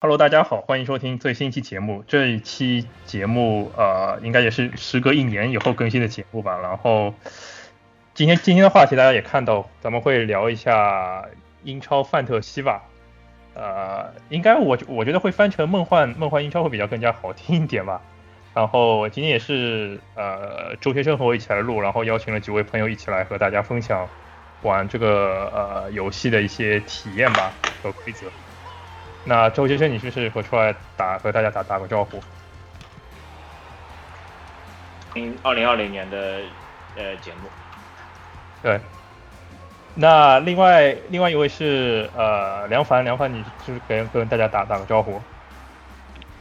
Hello，大家好，欢迎收听最新一期节目。这一期节目呃，应该也是时隔一年以后更新的节目吧。然后今天今天的话题大家也看到，咱们会聊一下英超范特西吧。呃，应该我我觉得会翻成梦幻梦幻英超会比较更加好听一点吧。然后今天也是呃周先生和我一起来录，然后邀请了几位朋友一起来和大家分享玩这个呃游戏的一些体验吧和规则。那周先生，你是不是和出来打和大家打打个招呼？零二零二零年的呃节目。对。那另外另外一位是呃梁凡，梁凡，你就是跟跟大家打打个招呼？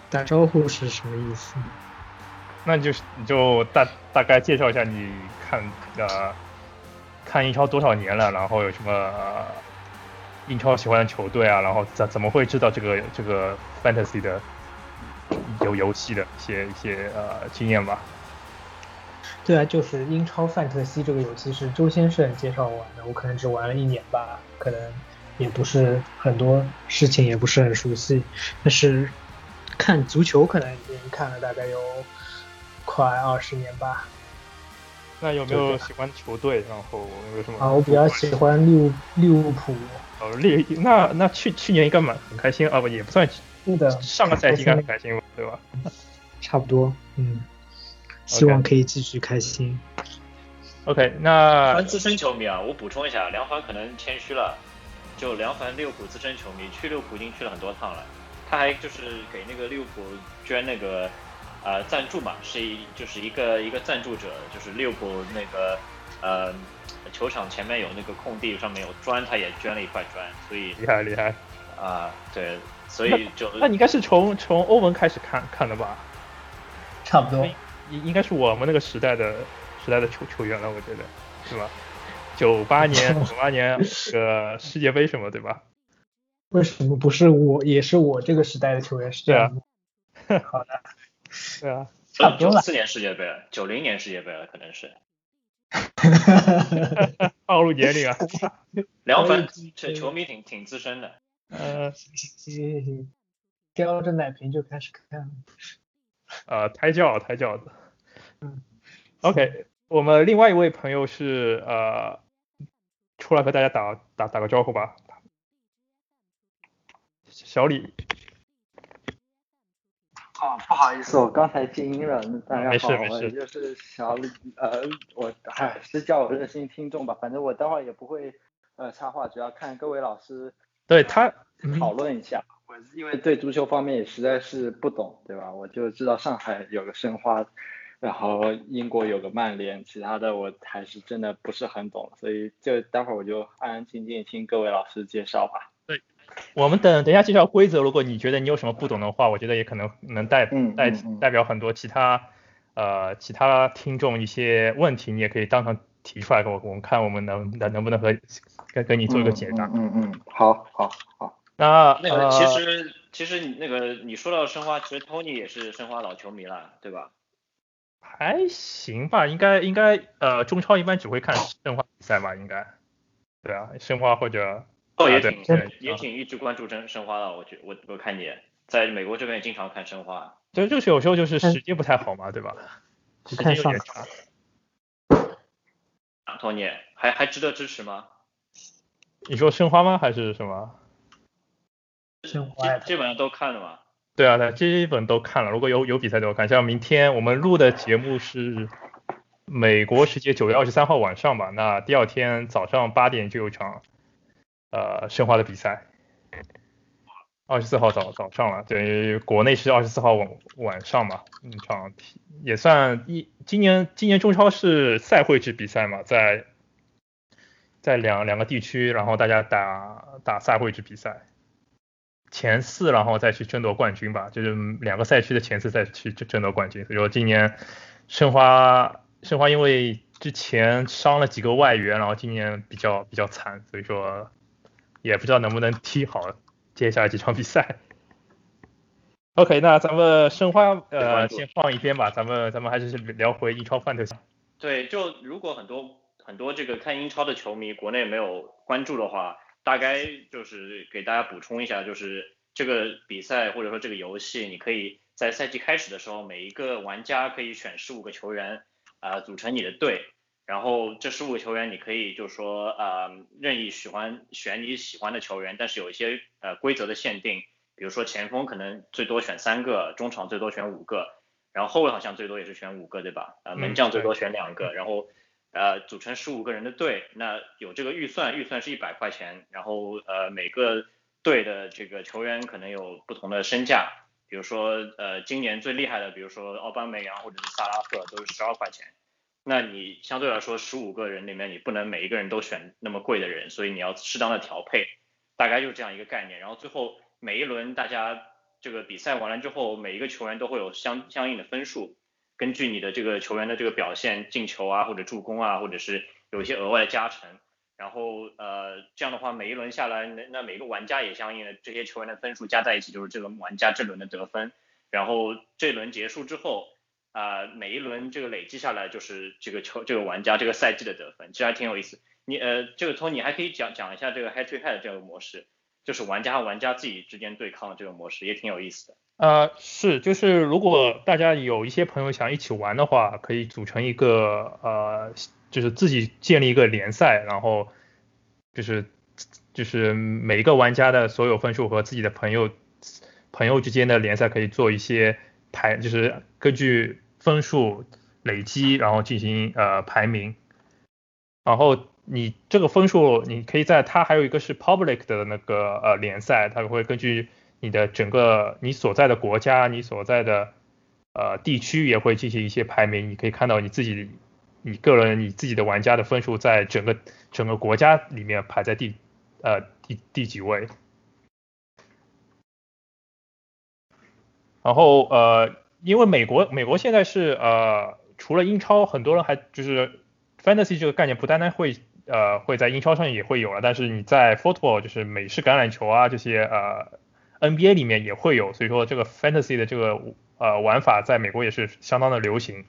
打招呼是什么意思？那就是你就大大概介绍一下你看呃看英超多少年了，然后有什么？英超喜欢的球队啊，然后怎怎么会知道这个这个 fantasy 的有游戏的一些一些呃经验吧？对啊，就是英超范特西这个游戏是周先生介绍我玩的，我可能只玩了一年吧，可能也不是很多事情也不是很熟悉，但是看足球可能已经看了大概有快二十年吧。那有没有喜欢的球队？然后有什么？啊，我比较喜欢利物利物浦。哦，利那那去去年应该蛮很开心啊，不也不算，是的，上个赛季应该很开心吧，对吧？差不多，嗯，希望可以继续开心。OK，那凡资深球迷啊，我补充一下，梁凡可能谦虚了，就梁凡利物浦资深球迷，去利物浦已经去了很多趟了，他还就是给那个利物浦捐那个呃赞助嘛，是一就是一个一个赞助者，就是利物浦那个呃。球场前面有那个空地，上面有砖，他也捐了一块砖，所以厉害厉害啊！对，所以就那你应该是从从欧文开始看看的吧？差不多，应应该是我们那个时代的时代的球球员了，我觉得是吧？九八年九八年个世界杯什么对吧？为什么不是我？也是我这个时代的球员是这样好的，对啊，差不多九四年世界杯了，九零年世界杯了，可能是。哈哈哈！暴露年龄啊！凉粉这球迷挺挺资深的。呃，行行行，叼着奶瓶就开始看。呃，胎教胎教的。嗯。OK，我们另外一位朋友是呃，出来和大家打打打个招呼吧。小李。哦，不好意思，我刚才静音了。大家好，我就是小李，呃，我还是叫我热心听众吧。反正我待会儿也不会呃插话，主要看各位老师对他讨论一下。我因为对足球方面也实在是不懂，对吧？我就知道上海有个申花，然后英国有个曼联，其他的我还是真的不是很懂，所以就待会儿我就安安静静听各位老师介绍吧。我们等等一下介绍规则，如果你觉得你有什么不懂的话，我觉得也可能能代代代表很多其他呃其他听众一些问题，你也可以当场提出来给我，我们看我们能能能不能和跟跟你做一个解答。嗯嗯，好，好，好。那那个其实其实那个你说到申花，其实 Tony 也是申花老球迷了，对吧？还行吧，应该应该呃中超一般只会看申花比赛吧，应该。对啊，申花或者。哦，也挺也挺一直关注申申花的，我觉我我看你在美国这边也经常看申花。对，就是有时候就是时间不太好嘛，对吧？时间有点差。托尼，还还值得支持吗？你说申花吗？还是什么？申花基本上都看了嘛。对啊，对，基本都看了。如果有有比赛都看，像明天我们录的节目是美国时间九月二十三号晚上吧，那第二天早上八点就有场。呃，申花的比赛，二十四号早早上了，等于国内是二十四号晚晚上嘛，一场也算一今年今年中超是赛会制比赛嘛，在在两两个地区，然后大家打打赛会制比赛，前四然后再去争夺冠军吧，就是两个赛区的前四再去争争夺冠军。所以说今年申花申花因为之前伤了几个外援，然后今年比较比较惨，所以说。也不知道能不能踢好接下来几场比赛。OK，那咱们申花呃先放一边吧，咱们咱们还是聊回英超范特西。对，就如果很多很多这个看英超的球迷国内没有关注的话，大概就是给大家补充一下，就是这个比赛或者说这个游戏，你可以在赛季开始的时候，每一个玩家可以选十五个球员啊组成你的队，然后这十五个球员你可以就是说呃任意喜欢选你喜欢的球员，但是有一些呃规则的限定，比如说前锋可能最多选三个，中场最多选五个，然后后卫好像最多也是选五个对吧？呃门将最多选两个，然后。呃，组成十五个人的队，那有这个预算，预算是一百块钱，然后呃每个队的这个球员可能有不同的身价，比如说呃今年最厉害的，比如说奥巴梅扬或者是萨拉赫都是十二块钱，那你相对来说十五个人里面你不能每一个人都选那么贵的人，所以你要适当的调配，大概就是这样一个概念，然后最后每一轮大家这个比赛完了之后，每一个球员都会有相相应的分数。根据你的这个球员的这个表现，进球啊，或者助攻啊，或者是有一些额外的加成，然后呃这样的话，每一轮下来，那那每个玩家也相应的这些球员的分数加在一起，就是这个玩家这轮的得分。然后这轮结束之后，啊每一轮这个累计下来就是这个球这个玩家这个赛季的得分，其实还挺有意思。你呃这个托尼还可以讲讲一下这个 head to head 这个模式，就是玩家和玩家自己之间对抗的这个模式，也挺有意思的。呃，是，就是如果大家有一些朋友想一起玩的话，可以组成一个呃，就是自己建立一个联赛，然后就是就是每一个玩家的所有分数和自己的朋友朋友之间的联赛可以做一些排，就是根据分数累积，然后进行呃排名，然后你这个分数你可以在它还有一个是 public 的那个呃联赛，它会根据。你的整个你所在的国家，你所在的呃地区也会进行一些排名，你可以看到你自己你个人你自己的玩家的分数在整个整个国家里面排在第呃第第几位。然后呃，因为美国美国现在是呃除了英超，很多人还就是 fantasy 这个概念不单单会呃会在英超上也会有了，但是你在 football 就是美式橄榄球啊这些呃。NBA 里面也会有，所以说这个 fantasy 的这个呃玩法在美国也是相当的流行。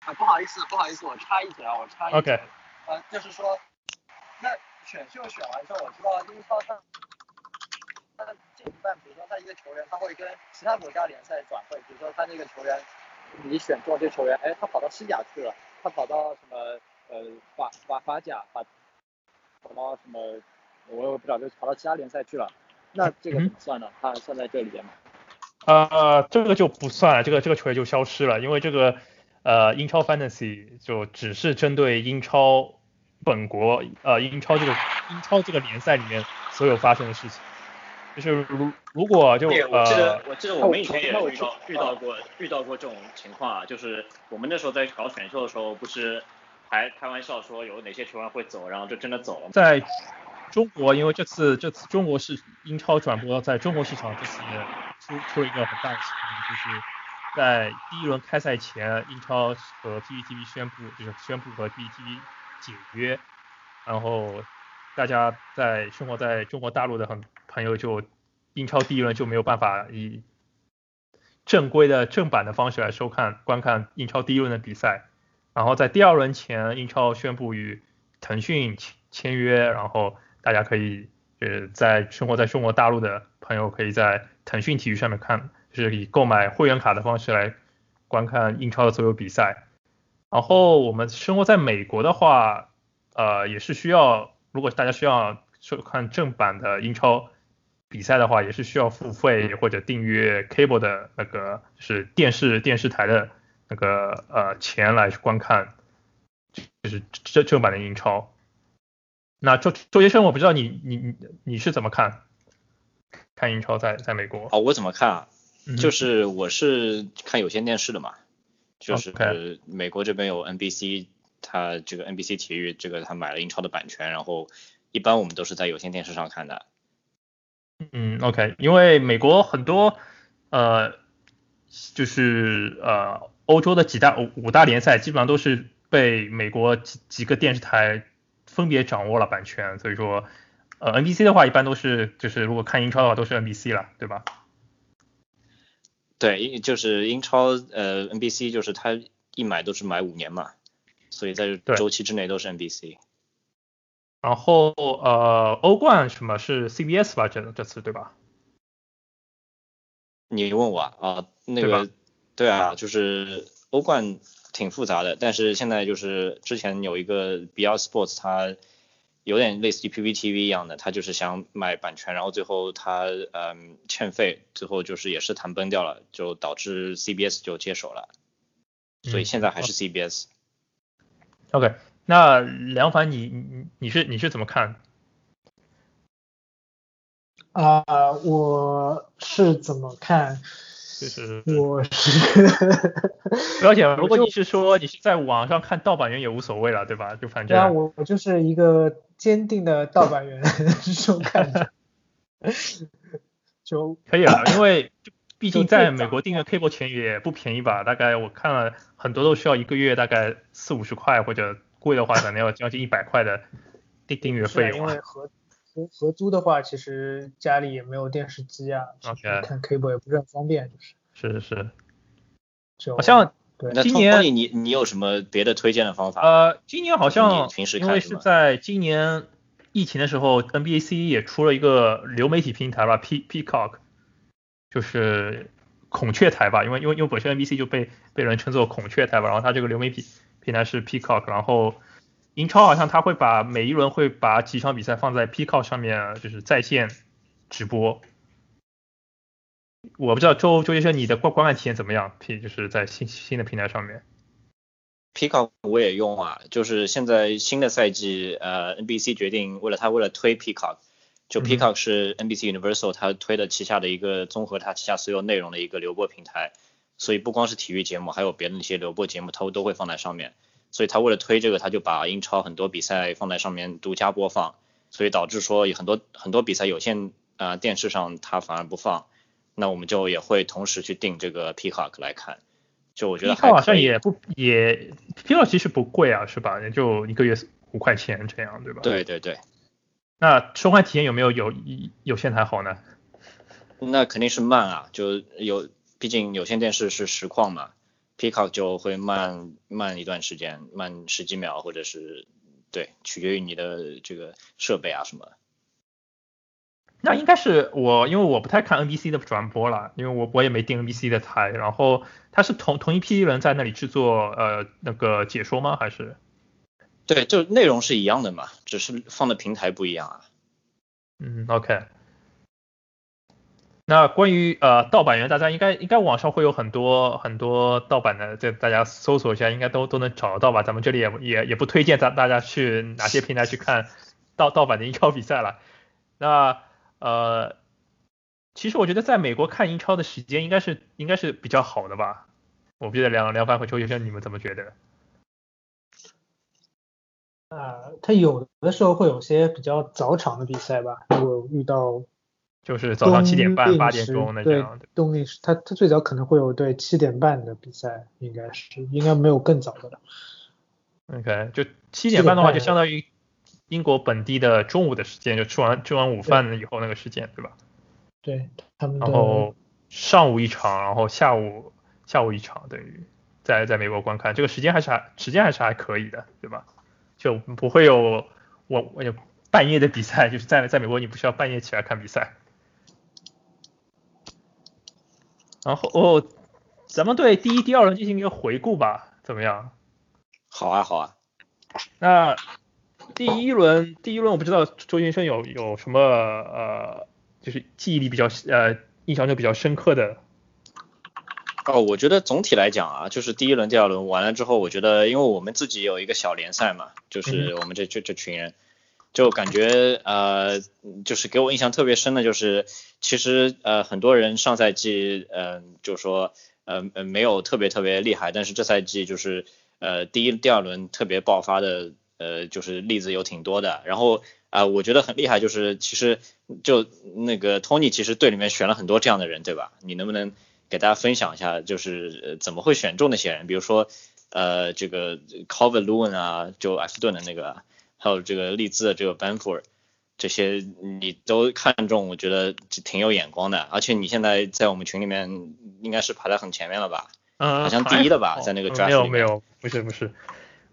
啊，不好意思，不好意思，我插一嘴啊，我插一嘴。OK。呃，就是说，那选秀选完之后，我知道英超它，它一半，比如说他一个球员，他会跟其他国家联赛转会，比如说他那个球员，你选中这球员，哎，他跑到西甲去了，他跑到什么呃法法法甲，跑跑到什么，我也不知道，就跑到其他联赛去了。那这个怎么算呢？它算在这里边吗？呃，这个就不算了，这个这个球员就消失了，因为这个呃英超 fantasy 就只是针对英超本国呃英超这个英超这个联赛里面所有发生的事情，就是如如果就呃，我记得我记得我们以前也遇到遇到过遇到过这种情况啊，就是我们那时候在搞选秀的时候，不是还开玩笑说有哪些球员会走，然后就真的走了，在。中国因为这次这次中国是英超转播在中国市场这次出出了一个很大的情况，就是在第一轮开赛前，英超和 PPTV 宣布就是宣布和 PPTV 解约，然后大家在生活在中国大陆的很朋友就英超第一轮就没有办法以正规的正版的方式来收看观看英超第一轮的比赛，然后在第二轮前，英超宣布与腾讯签签约，然后。大家可以呃在生活在中国大陆的朋友，可以在腾讯体育上面看，就是以购买会员卡的方式来观看英超的所有比赛。然后我们生活在美国的话，呃也是需要，如果大家需要收看正版的英超比赛的话，也是需要付费或者订阅 cable 的那个就是电视电视台的那个呃钱来观看，就是正正版的英超。那周周先生，我不知道你你你你是怎么看看英超在在美国？哦，我怎么看啊？就是我是看有线电视的嘛，就是美国这边有 NBC，它这个 NBC 体育这个他买了英超的版权，然后一般我们都是在有线电视上看的。嗯，OK，因为美国很多呃就是呃欧洲的几大五五大联赛基本上都是被美国几几个电视台。分别掌握了版权，所以说，呃，NBC 的话一般都是，就是如果看英超的话都是 NBC 了，对吧？对，就是英超，呃，NBC 就是他一买都是买五年嘛，所以在周期之内都是 NBC。然后，呃，欧冠什么是 CBS 吧？这这次对吧？你问我啊，啊那个对啊，就是欧冠挺复杂的，但是现在就是之前有一个 BR Sports，它有点类似于 PPTV 一样的，它就是想买版权，然后最后它嗯欠费，最后就是也是谈崩掉了，就导致 CBS 就接手了，所以嗯现在还是 CBS。OK，那梁凡你你你是你是怎么看？啊、我是怎么看？就是我是不要紧，如果你是说你是在网上看盗版源也无所谓了，对吧？就反对啊，正我我就是一个坚定的盗版源收看者，就 可以了，因为毕竟在美国订阅 cable 钱也不便宜吧，大概我看了很多都需要一个月大概四五十块，或者贵的话可能要将近一百块的订订阅费用啊。因为合合合租的话，其实家里也没有电视机啊，OK 看 cable 也不是很方便，就是是是是，就好像对那今年你你有什么别的推荐的方法？呃，今年好像平时因为是在今年疫情的时候，NBAC 也出了一个流媒体平台吧，P Peacock，就是孔雀台吧，因为因为因为本身 NBC 就被被人称作孔雀台吧，然后它这个流媒体平台是 Peacock，然后英超好像他会把每一轮会把几场比赛放在 Peacock 上面，就是在线直播。我不知道周周先生你的观观看体验怎么样？P 就是在新新的平台上面。Peacock 我也用啊，就是现在新的赛季，呃，NBC 决定为了他为了推 Peacock，就 Peacock 是 NBC Universal 他推的旗下的一个综合他旗下所有内容的一个流播平台，所以不光是体育节目，还有别的那些流播节目，它都会放在上面。所以他为了推这个，他就把英超很多比赛放在上面独家播放，所以导致说有很多很多比赛有线啊、呃电视上它反而不放，那我们就也会同时去订这个 Peacock 来看。就我觉得 P 号好还可以。像也不也 P 号其实不贵啊，是吧？也就一个月五块钱这样，对吧？。对对对。那收看体验有没有有有线台好呢？那肯定是慢啊，就有，毕竟有线电视是实况嘛，Peacock 就会慢慢一段时间，慢十几秒，或者是对，取决于你的这个设备啊什么。那应该是我，因为我不太看 NBC 的转播了，因为我我也没订 NBC 的台。然后它是同同一批人在那里制作呃那个解说吗？还是？对，就内容是一样的嘛，只是放的平台不一样啊。嗯，OK。那关于呃盗版源，大家应该应该网上会有很多很多盗版的，这大家搜索一下应该都都能找得到吧？咱们这里也也也不推荐大大家去哪些平台去看盗盗版的英超比赛了。那呃，其实我觉得在美国看英超的时间应该是应该是比较好的吧？我不记得梁梁凡和邱先生你们怎么觉得？啊，他有的时候会有些比较早场的比赛吧，如果遇到就是早上七点半、冬八点钟那样。冬令时，它它最早可能会有对七点半的比赛，应该是应该没有更早的了。OK，就七点半的话，就相当于英国本地的中午的时间，就吃完吃完午饭以后那个时间，对吧？对他们的然后上午一场，然后下午下午一场，等于在在美国观看，这个时间还是还时间还是还可以的，对吧？就不会有我我有半夜的比赛，就是在在美国你不需要半夜起来看比赛。然后哦，咱们对第一、第二轮进行一个回顾吧，怎么样？好啊，好啊。那第一轮，第一轮我不知道周先生有有什么呃，就是记忆力比较呃印象就比较深刻的。哦，我觉得总体来讲啊，就是第一轮、第二轮完了之后，我觉得因为我们自己有一个小联赛嘛，就是我们这这这群人，就感觉呃，就是给我印象特别深的就是，其实呃很多人上赛季嗯、呃、就说呃呃没有特别特别厉害，但是这赛季就是呃第一、第二轮特别爆发的呃就是例子有挺多的，然后啊、我觉得很厉害，就是其实就那个 Tony 其实队里面选了很多这样的人，对吧？你能不能给大家分享一下，就是怎么会选中那些人？比如说呃这个 Calvert Lewin 啊，就埃弗顿的那个，还有这个利兹的这个 Banford。这些你都看中，我觉得挺有眼光的，而且你现在在我们群里面应该是排在很前面了吧？嗯，好像第一的吧在那个嗯 draft 没有没有，不是不是，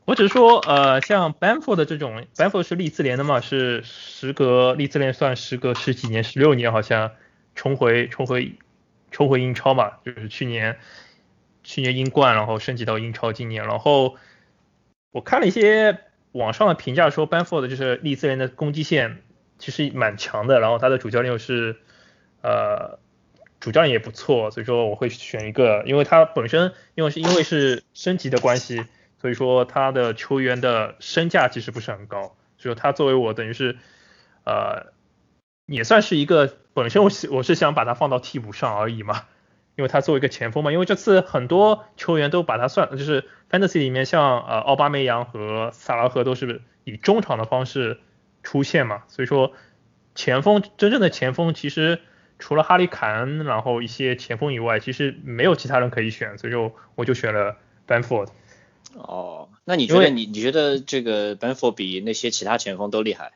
我只是说呃，像 Banford 的这种，Banford 是利兹联的嘛，是时隔利兹联算时隔十几年，十六年好像重回重回重回英超嘛，就是去年去年英冠，然后升级到英超今年，然后我看了一些网上的评价说，Banford 就是利兹联的攻击线其实蛮强的，然后他的主教练又是呃主教练也不错，所以说我会选一个，因为他本身因为是因为是升级的关系，所以说他的球员的身价其实不是很高，所以说他作为我等于是呃也算是一个本身我我是想把他放到替补上而已嘛，因为他作为一个前锋嘛，因为这次很多球员都把他算就是 Fantasy 里面像呃奥巴梅扬和萨拉赫都是以中场的方式出现嘛，所以说前锋真正的前锋其实。除了哈利凯恩，然后一些前锋以外，其实没有其他人可以选，所以说我就选了 Benford。哦，那你觉得你你觉得这个 Benford 比那些其他前锋都厉害？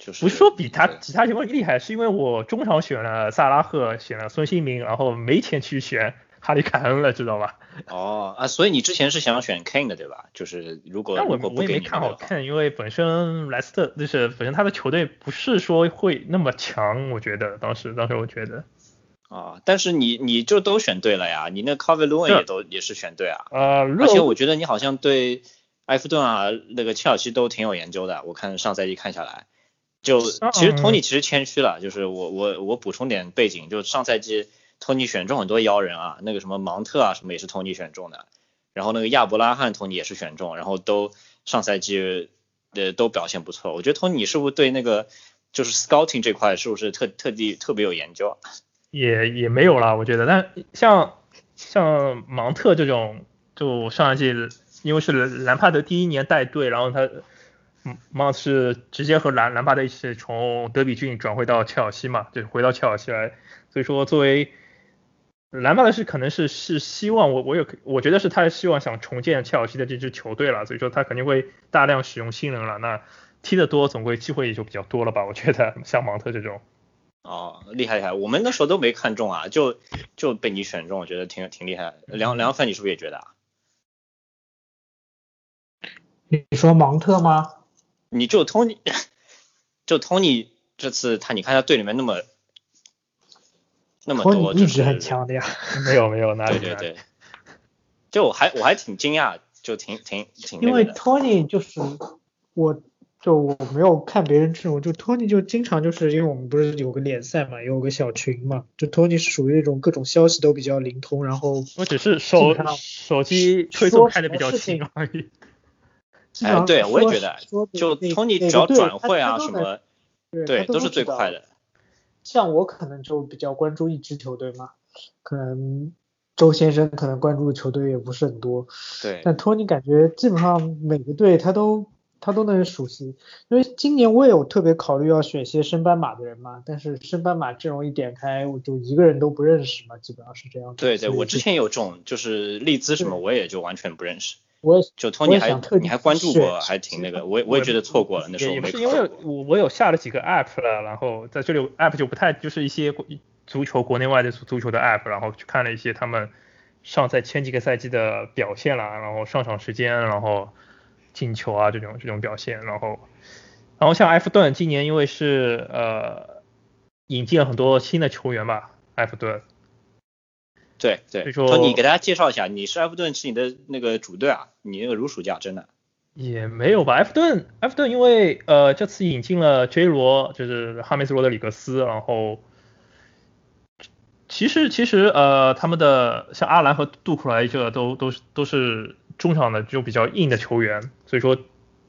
就是不是说比他其他情况厉害，是因为我中场选了萨拉赫，选了孙兴民，然后没钱去选哈里凯恩了，知道吧？哦啊，所以你之前是想选 Kane 的对吧？就是如果但我我也没看好 Kane，因为本身莱斯特就是本身他的球队不是说会那么强，我觉得当时当时我觉得啊，但是你你就都选对了呀，你那 c a v l o n 也都也是选对啊，呃，而且我觉得你好像对埃弗顿啊那个切尔西都挺有研究的，我看上赛季看下来，就其实托尼其实谦虚了，就是我我我补充点背景，就上赛季。托尼选中很多妖人啊，那个什么芒特啊什么也是托尼选中的，然后那个亚伯拉罕托尼也是选中，然后都上赛季呃都表现不错。我觉得托尼是不是对那个就是 scouting 这块是不是特特地特别有研究？也也没有啦，我觉得。但像像芒特这种，就上赛季因为是兰帕德第一年带队，然后他芒是直接和兰兰帕德一起从德比郡转回到切尔西嘛，就回到切尔西来，所以说作为兰帕德是可能是是希望我我有我觉得是他希望想重建切尔西的这支球队了，所以说他肯定会大量使用新人了。那踢得多，总归机会也就比较多了吧？我觉得像芒特这种。哦，厉害厉害，我们那时候都没看中啊，就就被你选中，我觉得挺挺厉害。梁梁凡，你是不是也觉得啊？你说芒特吗？你就 Tony，，就 Tony 这次他，你看他队里面那么。那么多一直很强的呀，没有没有，哪里对对对，就我还我还挺惊讶，就挺挺挺因为 Tony 就是我就我没有看别人阵容，就 Tony 就经常就是因为我们不是有个联赛嘛，有个小群嘛，就 Tony 是属于那种各种消息都比较灵通，然后我只是手手机推送开的比较勤而已。哎，对我也觉得，就 Tony 只要转会啊什么，对都是最快的。像我可能就比较关注一支球队嘛，可能周先生可能关注的球队也不是很多。对。但托尼感觉基本上每个队他都他都能熟悉，因为今年我也有特别考虑要选些升班马的人嘛，但是升班马阵容一点开，我就一个人都不认识嘛，基本上是这样。对对，我之前有这种，就是利兹什么我也就完全不认识。我就托尼还你还关注过，还挺那个，我我也觉得错过了那时候。也是因为我我有下了几个 app 了，然后在这里 app 就不太就是一些足球国内外的足球的 app，然后去看了一些他们上在前几个赛季的表现啦，然后上场时间，然后进球啊这种这种表现，然后然后像埃弗顿今年因为是呃引进了很多新的球员吧，埃弗顿。对对，说你给大家介绍一下，你是埃弗顿是你的那个主队啊，你那个如数家珍的。也没有吧，埃弗顿，埃弗顿因为呃这次引进了 J 罗，就是哈梅斯罗德里格斯，然后其实其实呃他们的像阿兰和杜库莱这都都是都是中场的就比较硬的球员，所以说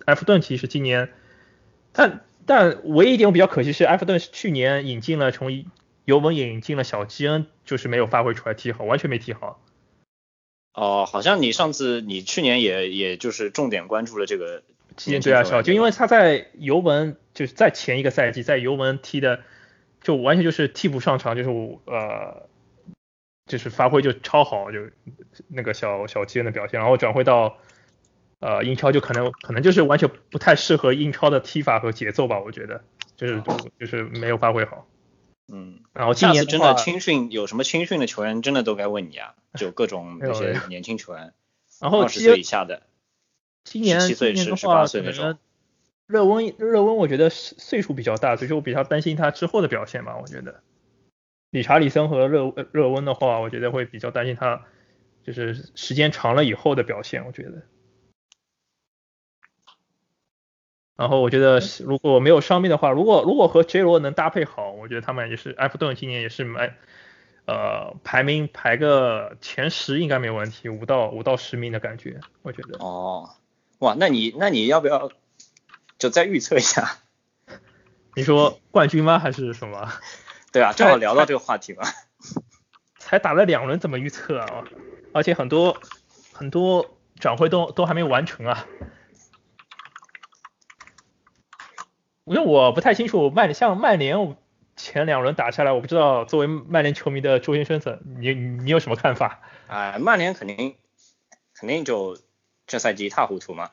埃弗顿其实今年，但但唯一一点我比较可惜是埃弗顿是去年引进了从尤文引进了小基恩。就是没有发挥出来踢好，完全没踢好。哦，好像你上次你去年也也就是重点关注了这个。对啊，小就因为他在尤文就是在前一个赛季在尤文踢的，就完全就是替补上场，就是呃，就是发挥就超好，就那个小小基恩的表现，然后转会到呃英超就可能可能就是完全不太适合英超的踢法和节奏吧，我觉得就是就是没有发挥好。嗯，然后下次真的青训有什么青训的球员，真的都该问你啊，就各种那些年轻球员，然后二十岁以下的，今年七岁十十八岁那种。热温热温，我觉得岁数比较大，所以说我比较担心他之后的表现吧，我觉得。理查里森和热热温的话，我觉得会比较担心他就是时间长了以后的表现，我觉得。然后我觉得如果没有伤病的话，如果如果和 J 罗能搭配好，我觉得他们也是埃弗顿今年也是蛮呃排名排个前十应该没有问题，五到五到十名的感觉，我觉得。哦，哇，那你那你要不要就再预测一下？你说冠军吗？还是什么？对啊，正好聊到这个话题嘛。才打了两轮，怎么预测啊？而且很多很多转会都都还没有完成啊。因为我不太清楚曼像曼联前两轮打下来，我不知道作为曼联球迷的周先生怎你你有什么看法？啊，曼联肯定肯定就这赛季一塌糊涂嘛，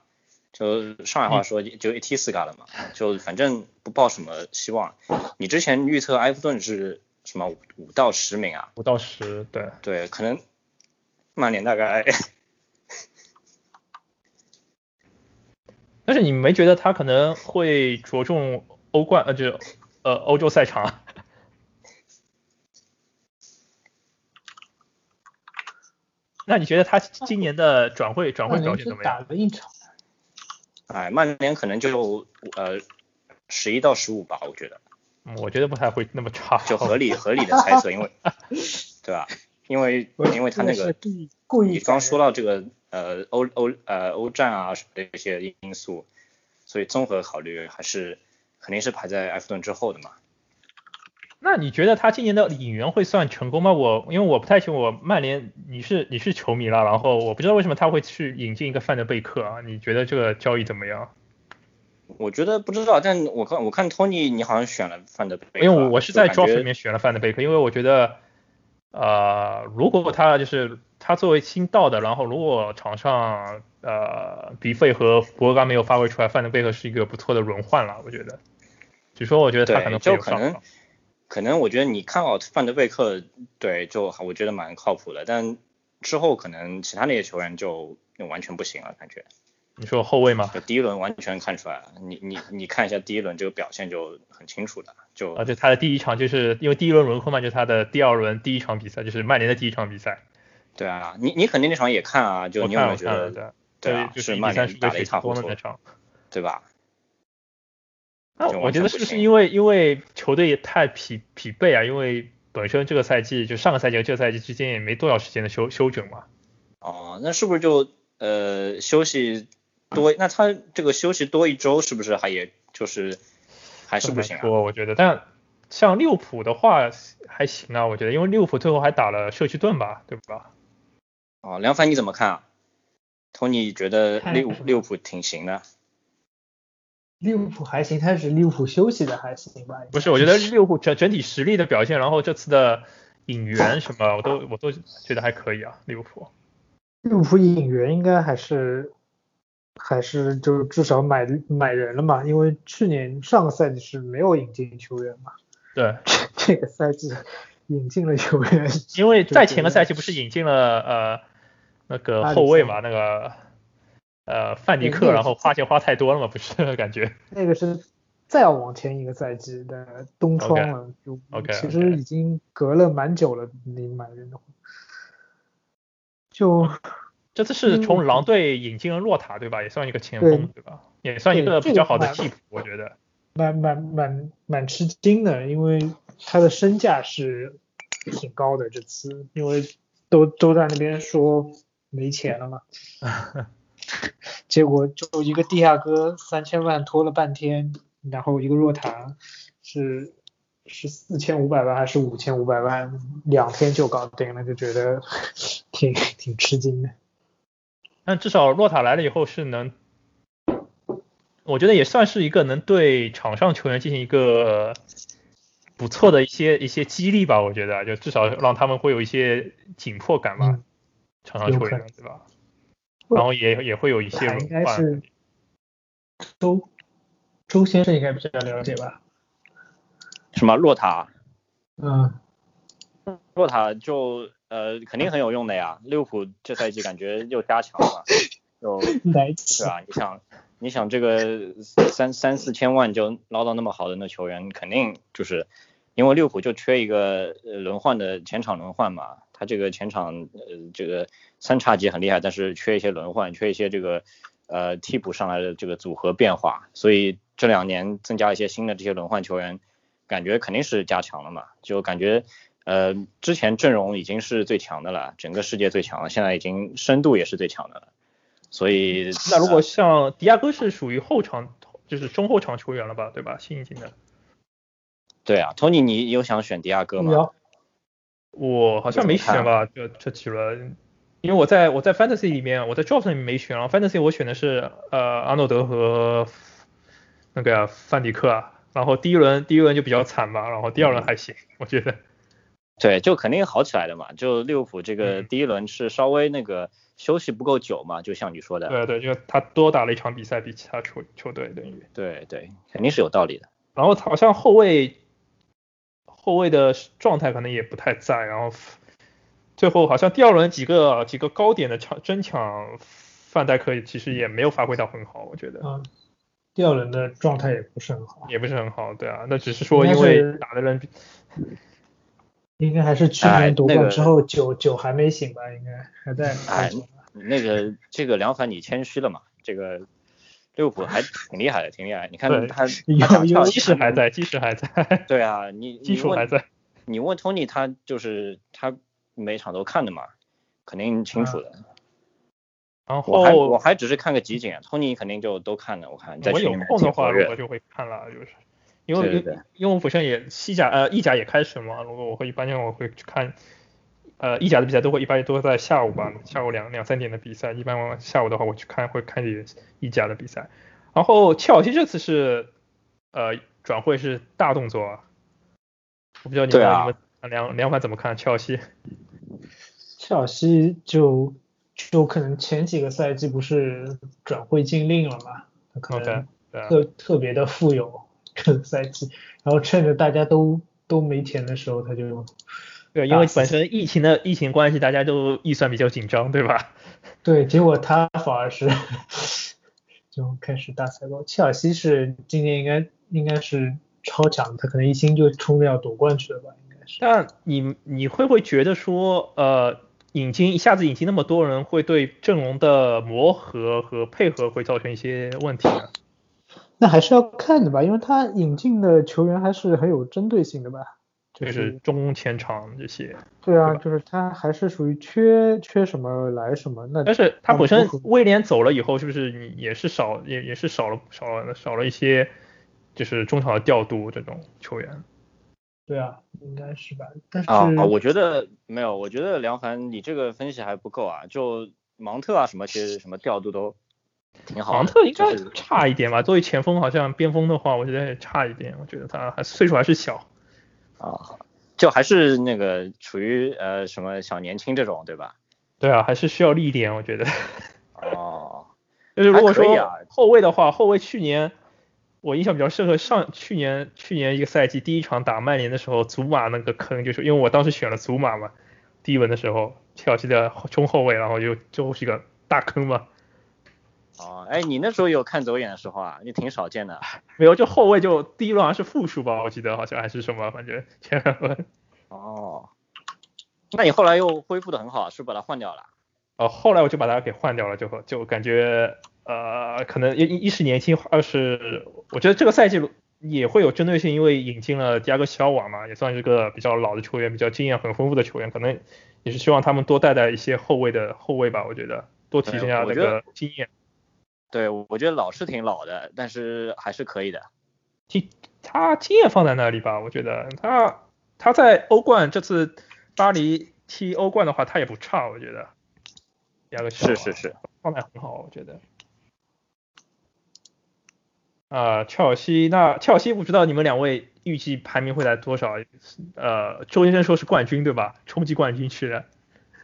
就上海话说就一踢四嘎了嘛，就反正不抱什么希望。你之前预测埃弗顿是什么五到十名啊？五到十，对对，可能曼联大概。是你没觉得他可能会着重欧冠呃就呃欧洲赛场？那你觉得他今年的转会转会表现怎么样？打了一场。哎，曼联可能就呃十一到十五吧，我觉得。我觉得不太会那么差。就合理合理的猜测，因为 对吧？因为因为他那个你刚说到这个。呃，欧欧呃欧战啊什么的一些因素，所以综合考虑还是肯定是排在埃弗顿之后的嘛。那你觉得他今年的引援会算成功吗？我因为我不太清我曼联你是你是球迷了，然后我不知道为什么他会去引进一个范德贝克啊？你觉得这个交易怎么样？我觉得不知道，但我看我看托尼你好像选了范德贝克，因为我是在 draft 里面选了范德贝克，因为我觉得呃如果他就是。他作为新到的，然后如果场上呃比费和博格没有发挥出来，范德贝克是一个不错的轮换了，我觉得。只说我觉得他可能就可能可能我觉得你看好范德贝克，对，就我觉得蛮靠谱的，但之后可能其他那些球员就完全不行了，感觉。你说后卫吗？就第一轮完全看出来了，你你你看一下第一轮这个表现就很清楚的，就。而且他的第一场就是因为第一轮轮空嘛，就是他的第二轮第一场比赛，就是曼联的第一场比赛。对啊，你你肯定那场也看啊，就你有没有觉得，对啊，就是曼联打了一场不错，对吧？那我觉得是不是因为因为球队也太疲疲惫啊？因为本身这个赛季就上个赛季和这个赛季之间也没多少时间的休休整嘛。哦，那是不是就呃休息多？那他这个休息多一周是不是还也就是还是不行啊？我我觉得，但像利物浦的话还行啊，我觉得，因为利物浦最后还打了社区盾吧，对吧？哦，梁凡你怎么看啊？托尼觉得利物利物浦挺行的。利物浦还行，他是利物浦休息的还行吧？不是，我觉得利物浦整整体实力的表现，然后这次的引援什么，我都我都觉得还可以啊。利物浦。利物浦引援应该还是还是就是至少买买人了嘛，因为去年上个赛季是没有引进球员嘛。对。这个赛季。引进了球员，因为在前个赛季不是引进了呃那个后卫嘛，那个呃范迪克，然后花钱花太多了嘛，不是 感觉？那个是再要往前一个赛季的冬窗了，就其实已经隔了蛮久了。你买人的话，就这次是从狼队引进了洛塔，对吧？也算一个前锋，对吧？也算一个比较好的替补，我觉得。蛮蛮蛮蛮吃惊的，因为。他的身价是挺高的，这次因为都都在那边说没钱了嘛，结果就一个地下哥三千万拖了半天，然后一个若塔是是四千五百万还是五千五百万，两天就搞定了，就觉得 挺挺吃惊的。但至少洛塔来了以后是能，我觉得也算是一个能对场上球员进行一个。不错的一些一些激励吧，我觉得就至少让他们会有一些紧迫感吧，场上球员对吧？然后也也会有一些应该是周周先生应该比较了解吧？什么洛塔？嗯，洛塔就呃肯定很有用的呀，利物浦这赛季感觉又加强了，就 是啊，你想。你想这个三三四千万就捞到那么好的那球员，肯定就是因为利物浦就缺一个轮换的前场轮换嘛，他这个前场呃这个三叉戟很厉害，但是缺一些轮换，缺一些这个呃替补上来的这个组合变化，所以这两年增加一些新的这些轮换球员，感觉肯定是加强了嘛，就感觉呃之前阵容已经是最强的了，整个世界最强了，现在已经深度也是最强的了，所以那如果像迪亚哥是属于后场。就是中后场球员了吧，对吧？新一进的。对啊，Tony，你有想选迪亚哥吗？我好像没选吧，这这几轮，因为我在我在 Fantasy 里面，我在 Drops 里面没选，然后 Fantasy 我选的是呃阿诺德和那个范迪克啊，然后第一轮第一轮就比较惨吧，然后第二轮还行，我觉得。对，就肯定好起来的嘛，就利物浦这个第一轮是稍微那个。休息不够久嘛，就像你说的。对对，就他多打了一场比赛，比其他球球队等于。对对，肯定是有道理的。然后好像后卫后卫的状态可能也不太在，然后最后好像第二轮几个几个高点的抢争抢，范戴克其实也没有发挥到很好，我觉得。嗯。第二轮的状态也不是很好。也不是很好，对啊，那只是说因为打的人。应该还是去年夺冠之后酒酒还没醒吧？应该还在。哎，那个这个梁凡你谦虚了嘛？这个利物浦还挺厉害的，挺厉害。你看他他跳基石还在，基石还在。对啊，你 基础还在。你问 Tony，，他就是他每场都看的嘛，肯定清楚的。然后我还我还只是看个集锦，，Tony 肯定就都看了。我看在群里面有空的话，我就会看了，就是。因为因为我本身也西甲呃意甲也开始嘛，如果我会一般性我会去看呃意甲的比赛都会一般都在下午吧，下午两两三点的比赛，一般下午的话我去看会看点意甲的比赛。然后切尔西这次是呃转会是大动作啊，我不知道你们你们两两款怎么看切尔西？切尔西就就可能前几个赛季不是转会禁令了嘛，可能特特别的富有。个赛季，然后趁着大家都都没钱的时候，他就对，因为本身疫情的疫情关系，大家都预算比较紧张，对吧？对，结果他反而是就开始大采购。切尔西是今年应该应该是超强，他可能一心就冲着要夺冠去了吧？应该是。但你你会不会觉得说，呃，引进一下子引进那么多人，会对阵容的磨合和配合会造成一些问题呢？那还是要看的吧，因为他引进的球员还是很有针对性的吧，就是中前场这些。对啊，就是他还是属于缺缺什么来什么。那但是他本身威廉走了以后，是不是你也是少也也是少了少了少了一些，就是中场的调度这种球员。对啊，应该是吧。但是啊，我觉得没有，我觉得梁凡你这个分析还不够啊，就芒特啊什么其实什么调度都。挺好，芒特应该差一点吧？作为前锋，好像边锋的话，我觉得也差一点。我觉得他还岁数还是小啊，就还是那个处于呃什么小年轻这种，对吧？对啊，还是需要历练，我觉得。哦，就是如果说后卫的话，后卫去年我印象比较深刻，上去年去年一个赛季第一场打曼联的时候，祖马那个坑，就是因为我当时选了祖马嘛，第一轮的时候，切尔西的中后卫，然后就最后是一个大坑嘛。哦，哎，你那时候有看走眼的时候啊？你挺少见的。没有，就后卫就第一轮是负数吧，我记得好像还是什么，反正前两轮。哦，那你后来又恢复的很好，是把它换掉了？哦，后来我就把它给换掉了，就就感觉呃，可能一一是年轻，二是我觉得这个赛季也会有针对性，因为引进了迪亚哥·肖瓦嘛，也算是个比较老的球员，比较经验很丰富的球员，可能也是希望他们多带带一些后卫的后卫吧，我觉得多提升一下这个经验。对，我觉得老是挺老的，但是还是可以的。经他经验放在那里吧，我觉得他他在欧冠这次巴黎踢欧冠的话，他也不差，我觉得。两个是是是，状态很好，我觉得。啊，切尔西，那切尔西不知道你们两位预计排名会在多少？呃，周先生说是冠军对吧？冲击冠军去的。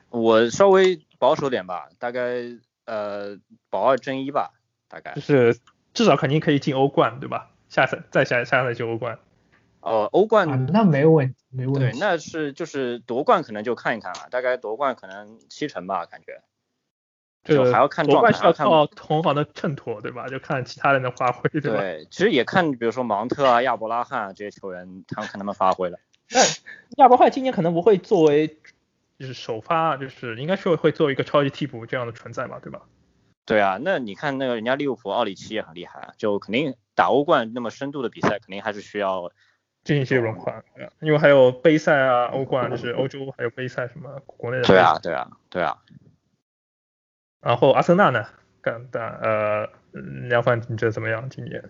我稍微保守点吧，大概。呃，保二争一吧，大概就是至少肯定可以进欧冠，对吧？下次再下下赛季欧冠。哦，欧冠那没问题，没问题。对，那是就是夺冠可能就看一看了，大概夺冠可能七成吧，感觉。就还要看状态，要靠同行的衬托，对吧？就看其他人的发挥，对吧？对，其实也看，比如说芒特啊、亚伯拉罕啊这些球员，他们看他们发挥了。那亚伯拉罕今年可能不会作为就是首发，就是应该是会做一个超级替补这样的存在嘛，对吧？对啊，那你看那个人家利物浦奥里奇也很厉害啊，就肯定打欧冠那么深度的比赛，肯定还是需要进行一些轮换，因为还有杯赛啊、欧冠，就是欧洲还有杯赛什么国内的。对啊，对啊，对啊。然后阿森纳呢？干的呃，梁凡你觉得怎么样？今年？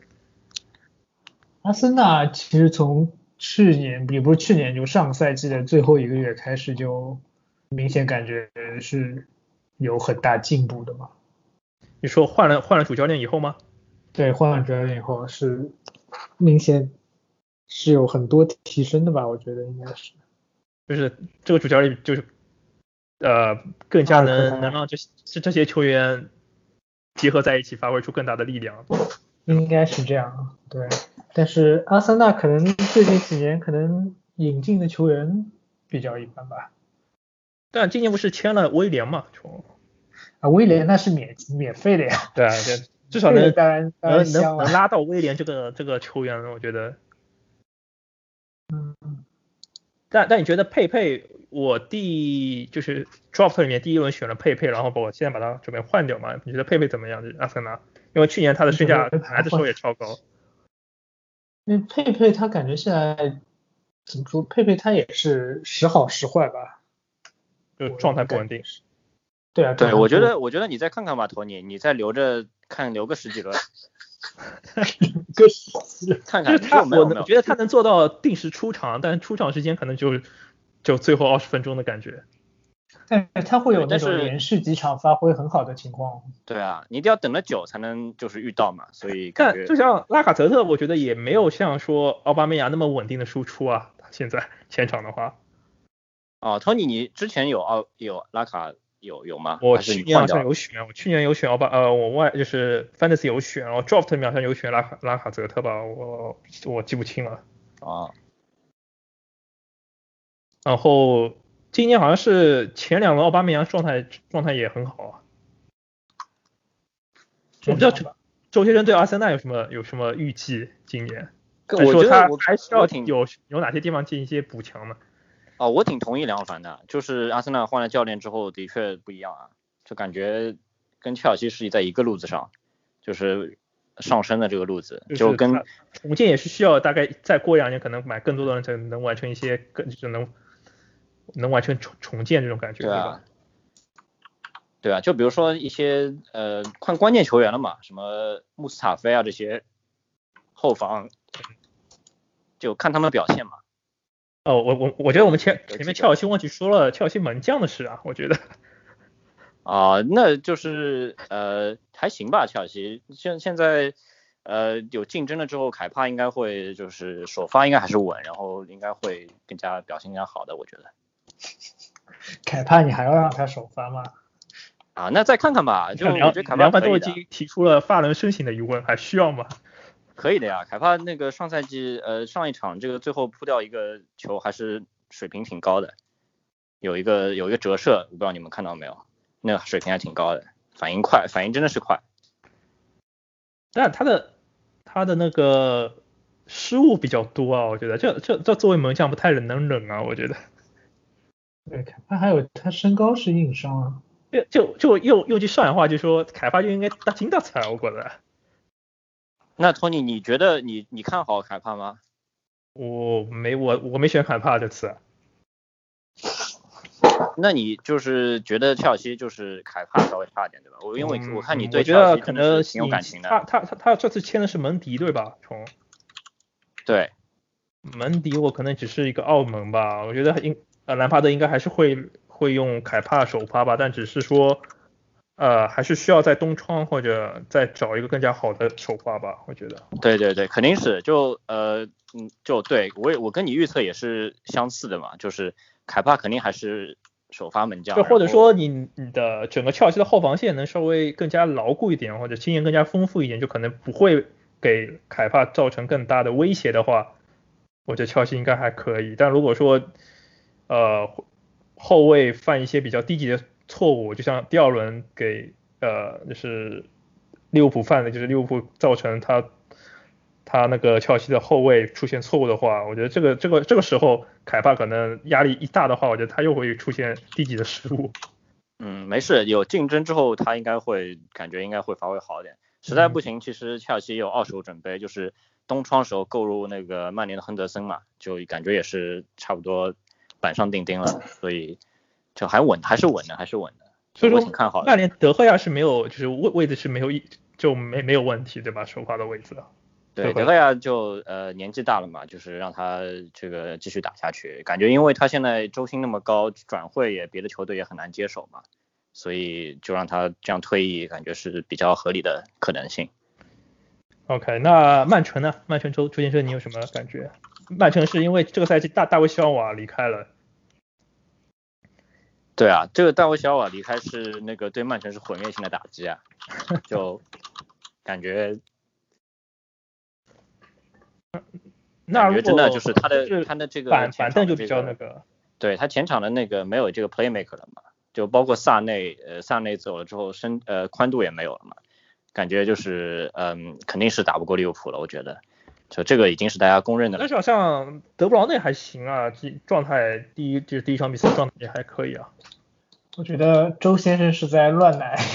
阿森纳其实从去年也不是去年，就上赛季的最后一个月开始，就明显感觉是有很大进步的嘛。你说换了换了主教练以后吗？对，换了主教练以后是明显是有很多提升的吧？我觉得应该是。就是这个主教练就是。呃，更加能能让这这这些球员结合在一起，发挥出更大的力量。应该是这样，对。但是阿森纳可能最近几年可能引进的球员比较一般吧。但今年不是签了威廉嘛？啊，威廉那是免免费的呀。对啊，对，至少能 能能能拉到威廉这个这个球员，我觉得。嗯。但但你觉得佩佩？我第就是 draft 里面第一轮选了佩佩，然后我现在把他准备换掉嘛？你觉得佩佩怎么样？阿森纳，因为去年他的身价来的时候也超高。那佩佩他感觉现在怎么说？佩佩他也是时好时坏吧？就状态不稳定。对啊，对，我觉得我觉得你再看看吧，托尼，你再留着看留个十几轮。个十 看看他，我觉得他能做到定时出场，但出场时间可能就。就最后二十分钟的感觉，但他会有那种连续几场发挥很好的情况。对啊，你一定要等了久才能就是遇到嘛，所以。但就像拉卡泽特，我觉得也没有像说奥巴梅扬那么稳定的输出啊。现在前场的话。哦，，Tony，，你之前有奥有拉卡有有吗？我去年好像有选，我去年有选奥巴呃我外就是 fantasy 有选，然后 draft 里面好像有选拉卡拉卡泽特吧，我我记不清了。啊。然后今年好像是前两轮奥巴梅扬状态状态也很好啊。我不知道周先生对阿森纳有什么有什么预计？今年？我觉得我还需要有有哪些地方进行一些补强呢？哦，我挺同意梁凡的，就是阿森纳换了教练之后的确不一样啊，就感觉跟切尔西是在一个路子上，就是上升的这个路子，就跟重建也是需要大概再过两年可能买更多的人才能完成一些更就能。能完全重重建这种感觉，对吧？对啊，就比如说一些呃换关键球员了嘛，什么穆斯塔菲啊这些后防，就看他们表现嘛。哦，我我我觉得我们前前面切尔西忘记说了切尔西门将的事啊，我觉得。啊，那就是呃还行吧，切尔西现现在呃有竞争了之后，凯帕应该会就是首发应该还是稳，然后应该会更加表现更加好的，我觉得。凯帕，你还要让他首发吗？啊，那再看看吧。就梁梁凡都已经提出了发人深省的疑问，还需要吗？可以的呀，凯帕那个上赛季呃上一场这个最后扑掉一个球还是水平挺高的，有一个有一个折射，我不知道你们看到没有？那个水平还挺高的，反应快，反应真的是快。但他的他的那个失误比较多啊，我觉得这这这作为门将不太能忍啊，我觉得。对，凯帕还有他身高是硬伤啊。就就就用用句上海话就说，凯帕就应该大金大彩，我觉得。那托尼，你觉得你你看好凯帕吗？我没我我没选凯帕这次。那你就是觉得切尔西就是凯帕稍微差一点对吧？我因为我看你对切尔西可能挺有感情的。他他他他这次签的是门迪对吧？从。对。门迪我可能只是一个澳门吧，我觉得应。呃，兰帕德应该还是会会用凯帕首发吧，但只是说，呃，还是需要在东窗或者再找一个更加好的首发吧，我觉得。对对对，肯定是，就呃，嗯，就对我也我跟你预测也是相似的嘛，就是凯帕肯定还是首发门将。就或者说你你的整个切尔西的后防线能稍微更加牢固一点，或者经验更加丰富一点，就可能不会给凯帕造成更大的威胁的话，我觉得切尔西应该还可以。但如果说呃，后卫犯一些比较低级的错误，就像第二轮给呃，就是利物浦犯的，就是利物浦造成他他那个切尔西的后卫出现错误的话，我觉得这个这个这个时候凯帕可能压力一大的话，我觉得他又会出现低级的失误。嗯，没事，有竞争之后他应该会感觉应该会发挥好一点。实在不行，其实切尔西也有二手准备，就是东窗时候购入那个曼联的亨德森嘛，就感觉也是差不多板上钉钉了，所以就还稳，还是稳的，还是稳的。所以说挺看好的。曼联德赫亚是没有，就是位位置是没有一就没没有问题，对吧？首发的位置。对，德赫亚就呃年纪大了嘛，就是让他这个继续打下去。感觉因为他现在周薪那么高，转会也别的球队也很难接手嘛，所以就让他这样退役，感觉是比较合理的可能性。OK，那曼城呢？曼城周周先生你有什么感觉？曼城是因为这个赛季大大卫希尔瓦离开了。对啊，这个大卫希尔瓦离开是那个对曼城是毁灭性的打击啊，就感觉。那感觉真的就是他的他的这个板板凳就比较那个，对他前场的那个没有这个 playmaker 了嘛，就包括萨内，呃萨内走了之后身呃宽度也没有了嘛，感觉就是嗯肯定是打不过利物浦了，我觉得，就这个已经是大家公认的。但是好像德布劳内还行啊，状态第一就是第一场比赛状态也还可以啊。我觉得周先生是在乱来。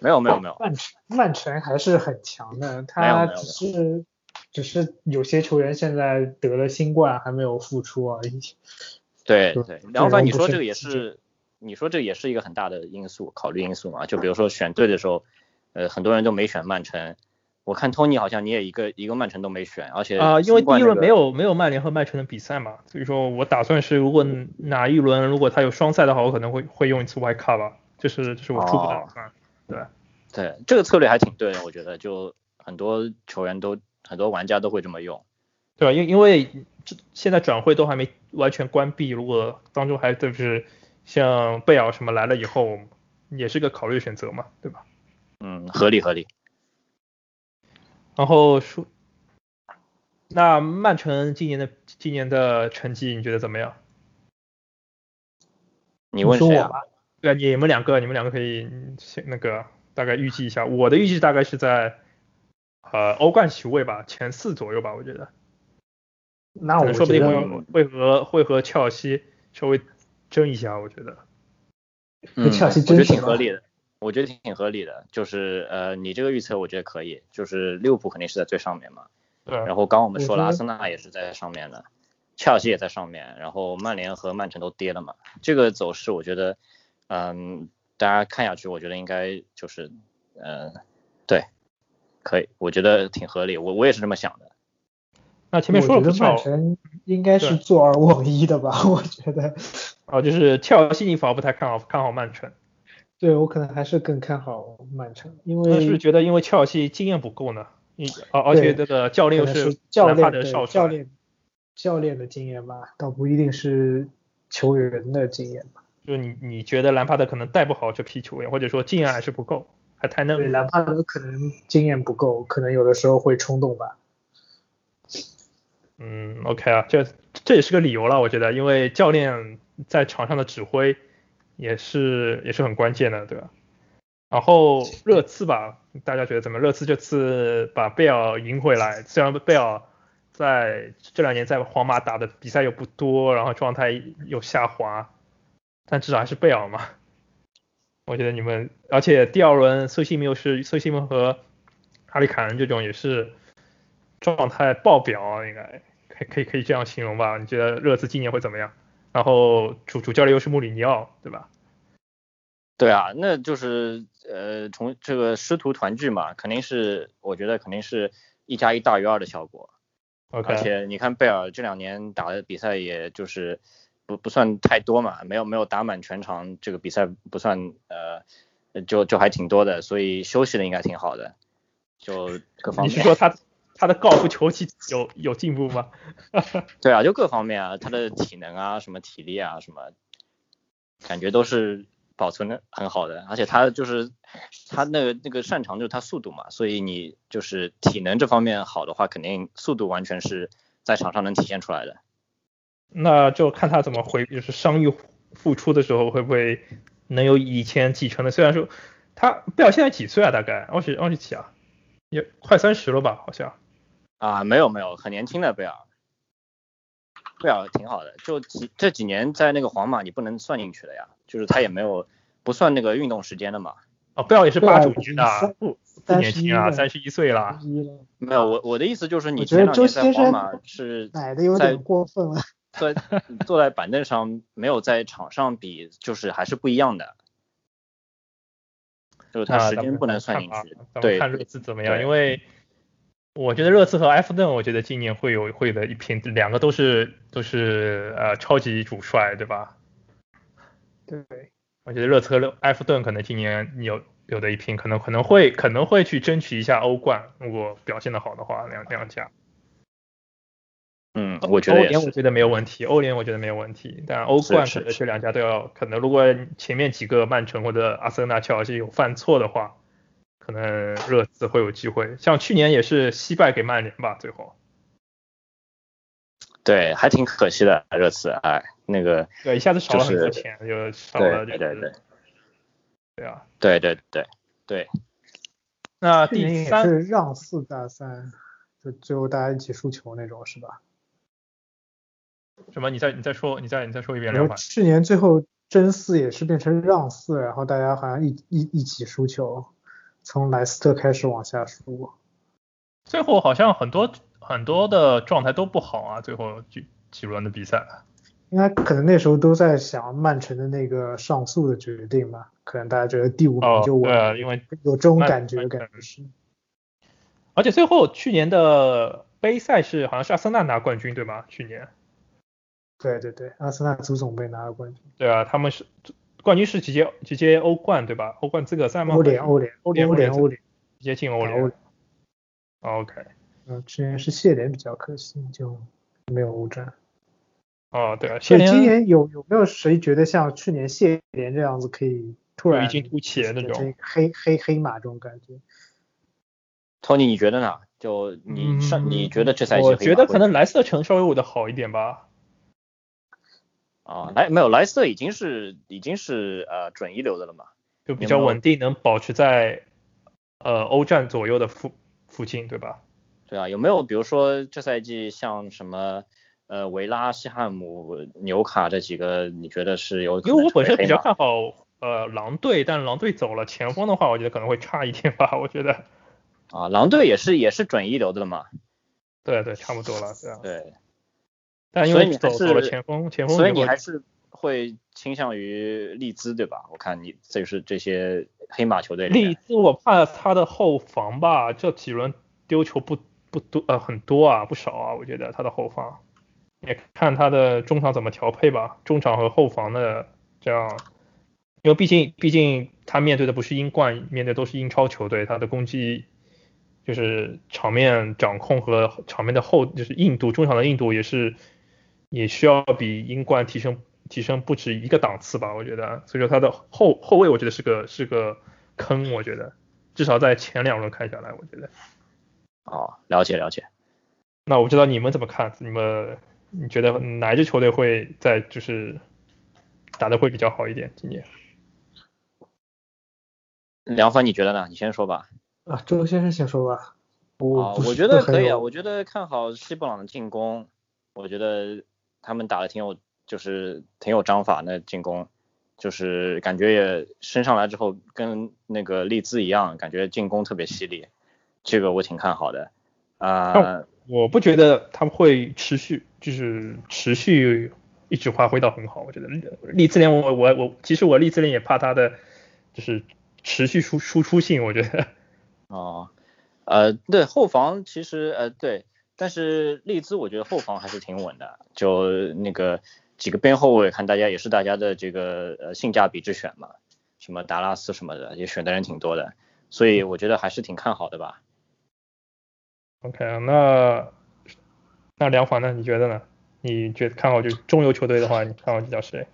没有没有没有，曼城曼城还是很强的，他只是只是有些球员现在得了新冠还没有复出而已。对对，梁凡你说这个也是，你说这个也是一个很大的因素，考虑因素嘛。就比如说选队的时候，呃，很多人都没选曼城，我看托尼好像你也一个一个曼城都没选，而且啊，因为第一轮没有没有曼联和曼城的比赛嘛，所以说我打算是如果哪一轮如果他有双赛的话，我可能会会用一次 Y 卡吧，就是就是我初步打算。对，对，这个策略还挺对的，我觉得就很多球员都很多玩家都会这么用，对吧？因因为这现在转会都还没完全关闭，如果当中还就是像贝尔什么来了以后，也是个考虑选择嘛，对吧？嗯，合理合理。然后说，那曼城今年的今年的成绩你觉得怎么样？你问谁啊？对，你们两个，你们两个可以先那个大概预计一下，我的预计大概是在呃欧冠席位吧，前四左右吧，我觉得。那我说不定会会和会和切尔西稍微争一下，我觉得。嗯，我觉得挺合理的，我觉得挺合理的，就是呃你这个预测我觉得可以，就是利物浦肯定是在最上面嘛。对。然后刚我们说了，阿森纳也是在上面的，切尔西也在上面，然后曼联和曼城都跌了嘛，这个走势我觉得。嗯，大家看下去，我觉得应该就是，嗯，对，可以，我觉得挺合理，我我也是这么想的。那前面说了，曼城应该是坐二望一的吧？我觉得。哦，就是切尔西你反而不太看好，看好曼城。对，我可能还是更看好曼城，因为是觉得因为切尔西经验不够呢，你而而且这个教练又是教练的少教练教练的经验吧，倒不一定是球员的经验吧。就你你觉得兰帕德可能带不好这批球员，或者说经验还是不够，还太嫩。对，兰帕德可能经验不够，可能有的时候会冲动吧。嗯，OK 啊，这这也是个理由了，我觉得，因为教练在场上的指挥也是也是很关键的，对吧？然后热刺吧，大家觉得怎么？热刺这次把贝尔赢回来，虽然贝尔在这两年在皇马打的比赛又不多，然后状态又下滑。但至少还是贝尔嘛，我觉得你们，而且第二轮苏西缪是苏西缪和哈里凯恩这种也是状态爆表，应该可可以可以这样形容吧？你觉得热刺今年会怎么样？然后主主教练又是穆里尼奥，对吧？对啊，那就是呃从这个师徒团聚嘛，肯定是我觉得肯定是一加一大于二的效果。OK，而且你看贝尔这两年打的比赛，也就是。不不算太多嘛，没有没有打满全场，这个比赛不算呃，就就还挺多的，所以休息的应该挺好的，就各方面。你是说他他的高尔夫球技有有进步吗？对啊，就各方面啊，他的体能啊，什么体力啊，什么，感觉都是保存的很好的，而且他就是他那个那个擅长就是他速度嘛，所以你就是体能这方面好的话，肯定速度完全是在场上能体现出来的。那就看他怎么回，就是伤愈复出的时候会不会能有以前继承的。虽然说他贝尔现在几岁啊？大概二十二十几啊，也快三十了吧？好像啊，没有没有，很年轻的贝尔，贝尔挺好的。就几这几年在那个皇马，你不能算进去的呀，就是他也没有不算那个运动时间的嘛。哦，贝尔也是八九年的，不不年轻啊，三十一岁了。没有，我我的意思就是，你前两年在皇马是奶的有点过分了。坐坐在板凳上，没有在场上比，就是还是不一样的。就是他时间不能算进去。对，看热刺怎么样？因为我觉得热刺和埃弗顿，我觉得今年会有会的一拼，两个都是都是呃超级主帅，对吧？对。我觉得热刺和埃弗顿可能今年有有的一拼，可能可能会可能会去争取一下欧冠，如果表现的好的话，两两家。嗯，我觉得欧联我觉得没有问题，欧联我觉得没有问题，但欧冠可能这两家都要可能，如果前面几个曼城或者阿森纳、切尔西有犯错的话，可能热刺会有机会。像去年也是惜败给曼联吧，最后。对，还挺可惜的热刺，哎，那个对，一下子少了很多钱，就少了对对对，对啊，对对对对。那第三是让四大三，就最后大家一起输球那种是吧？什么？你再你再说，你再你再说一遍。然后去年最后争四也是变成让四，然后大家好像一一一起输球，从莱斯特开始往下输。最后好像很多很多的状态都不好啊，最后几几轮的比赛。应该可能那时候都在想曼城的那个上诉的决定吧，可能大家觉得第五名就稳。对，因为有这种感觉，感觉是。而且最后去年的杯赛是好像是阿森纳拿冠军对吗？去年。对对对，阿森纳足总杯拿了冠军。对啊，他们是冠军是直接直接欧冠对吧？欧冠资格赛吗？欧联欧联欧联欧联欧联，直接进欧联。OK。嗯，去年是谢联比较可惜，就没有欧战。哦，对啊，谢联。今年有有没有谁觉得像去年谢联这样子可以突然异军突起的那种黑黑黑马这种感觉？Tony，你觉得呢？就你上你觉得这赛季？我觉得可能莱斯特城稍微我的好一点吧。啊，莱没有莱斯特已经是已经是呃准一流的了嘛，就比较稳定，能保持在呃欧战左右的附附近，对吧？对啊，有没有比如说这赛季像什么呃维拉、西汉姆、纽卡这几个，你觉得是有？因为我本身比较看好呃狼队，但狼队走了前锋的话，我觉得可能会差一点吧，我觉得。啊，狼队也是也是准一流的了嘛。对对，差不多了，这样。对。但因为你走走了前锋，前锋，所以你还是会倾向于利兹对吧？我看你就是这些黑马球队。利兹我怕他的后防吧，这几轮丢球不不多呃很多啊，不少啊，我觉得他的后防，也看他的中场怎么调配吧，中场和后防的这样，因为毕竟毕竟他面对的不是英冠，面对都是英超球队，他的攻击。就是场面掌控和场面的厚，就是硬度，中场的硬度也是。也需要比英冠提升提升不止一个档次吧，我觉得，所以说他的后后卫我觉得是个是个坑，我觉得至少在前两轮看下来，我觉得。哦，了解了解。那我不知道你们怎么看，你们你觉得哪一支球队会在就是打的会比较好一点今年？梁凡你觉得呢？你先说吧。啊，周先生先说吧。我我觉得可以啊，我觉得看好西布朗的进攻，我觉得。他们打的挺有，就是挺有章法，那进攻就是感觉也升上来之后跟那个利兹一样，感觉进攻特别犀利，这个我挺看好的。啊，我不觉得他们会持续，就是持续一直发挥到很好。我觉得利兹联我我我其实我利兹联也怕他的就是持续输输出性，我觉得。哦，呃，对后防其实呃对。但是利兹我觉得后防还是挺稳的，就那个几个边后卫，看大家也是大家的这个呃性价比之选嘛，什么达拉斯什么的也选的人挺多的，所以我觉得还是挺看好的吧。OK 啊，那那梁环呢？你觉得呢？你觉得看好就中游球队的话，你看好比较谁？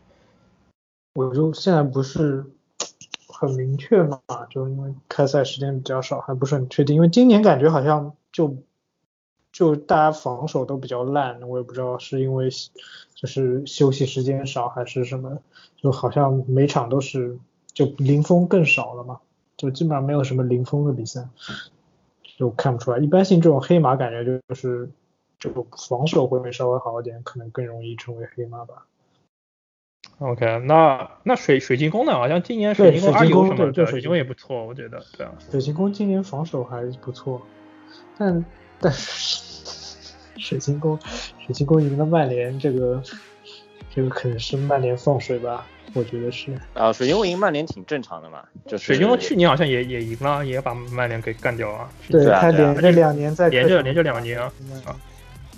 我就现在不是很明确嘛，就因为开赛时间比较少，还不是很确定，因为今年感觉好像就。就大家防守都比较烂，我也不知道是因为就是休息时间少还是什么，就好像每场都是就零封更少了嘛，就基本上没有什么零封的比赛，就看不出来。一般性这种黑马感觉就是就防守会稍微好一点，可能更容易成为黑马吧。OK，那那水水晶宫呢？好像今年水晶宫二游什么的，水晶宫也不错，我觉得。对啊，水晶宫今年防守还不错，但但水晶宫水晶宫赢了曼联，这个这个可能是曼联放水吧？我觉得是。啊，水晶宫赢曼联挺正常的嘛，就是水晶宫去年好像也也赢了，也把曼联给干掉了。对他连着两年在连着连着两年啊。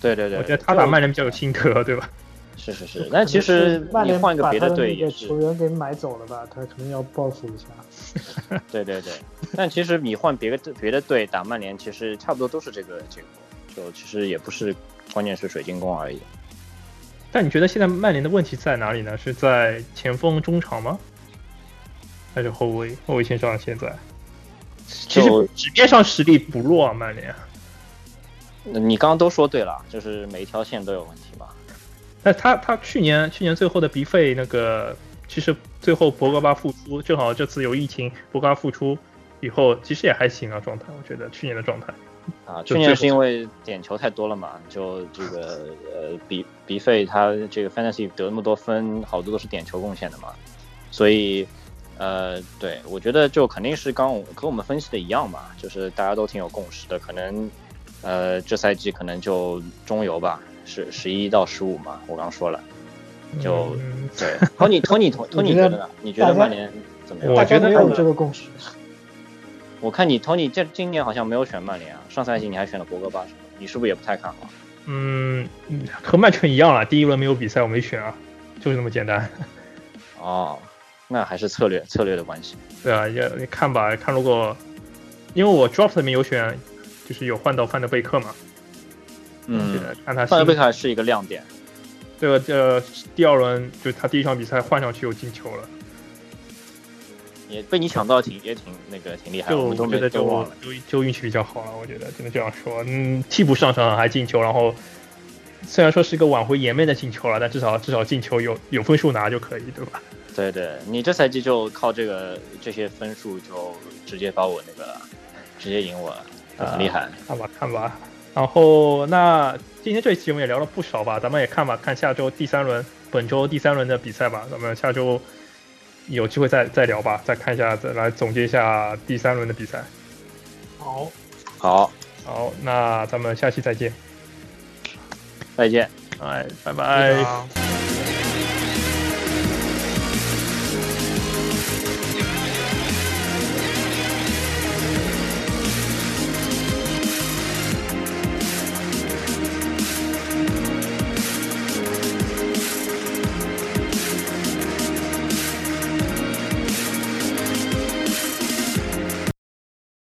对对对，我觉得他打曼联比较有心得，对吧？是是是，但其实曼联换个别的队也是。球员给买走了吧，他可能要报复一下。对对对，但其实你换别的别的队打曼联，其实差不多都是这个结果，就其实也不是，关键是水晶宫而已。但你觉得现在曼联的问题在哪里呢？是在前锋、中场吗？还是后卫？后卫线上现在，其实纸面上实力不弱啊，曼联。你刚刚都说对了，就是每一条线都有问题嘛。那他他去年去年最后的鼻费那个，其实最后博格巴复出，正好这次有疫情，博格巴复出以后，其实也还行啊，状态我觉得去年的状态。啊，去年是因为点球太多了嘛，就这个呃比比费他这个 fantasy 得那么多分，好多都是点球贡献的嘛，所以呃对我觉得就肯定是刚跟我们分析的一样嘛，就是大家都挺有共识的，可能呃这赛季可能就中游吧。是十一到十五嘛？我刚说了，就对。Tony Tony Tony 觉得呢？你觉得曼联怎么样？我觉得有这个共识。我看你 Tony 这今年好像没有选曼联啊，上赛季你还选了博格巴，你是不是也不太看好？嗯，和曼城一样了，第一轮没有比赛我没选啊，就是那么简单。哦，那还是策略策略的关系。对啊，也你看吧，看如果因为我 Drop 里面有选，就是有换到范德贝克嘛。嗯，看他范德贝克是一个亮点。这个？这第二轮就他第一场比赛换上去有进球了，也被你抢到，挺也挺那个挺厉害。就我觉得就就就运气比较好了，我觉得只能这样说。嗯，替补上场还进球，然后虽然说是一个挽回颜面的进球了，但至少至少进球有有分数拿就可以，对吧？对对，你这赛季就靠这个这些分数就直接把我那个直接赢我了，很厉害。看吧看吧。然后那今天这一期我们也聊了不少吧，咱们也看吧，看下周第三轮，本周第三轮的比赛吧，咱们下周有机会再再聊吧，再看一下，再来总结一下第三轮的比赛。好，好，好，那咱们下期再见，再见，哎，拜拜。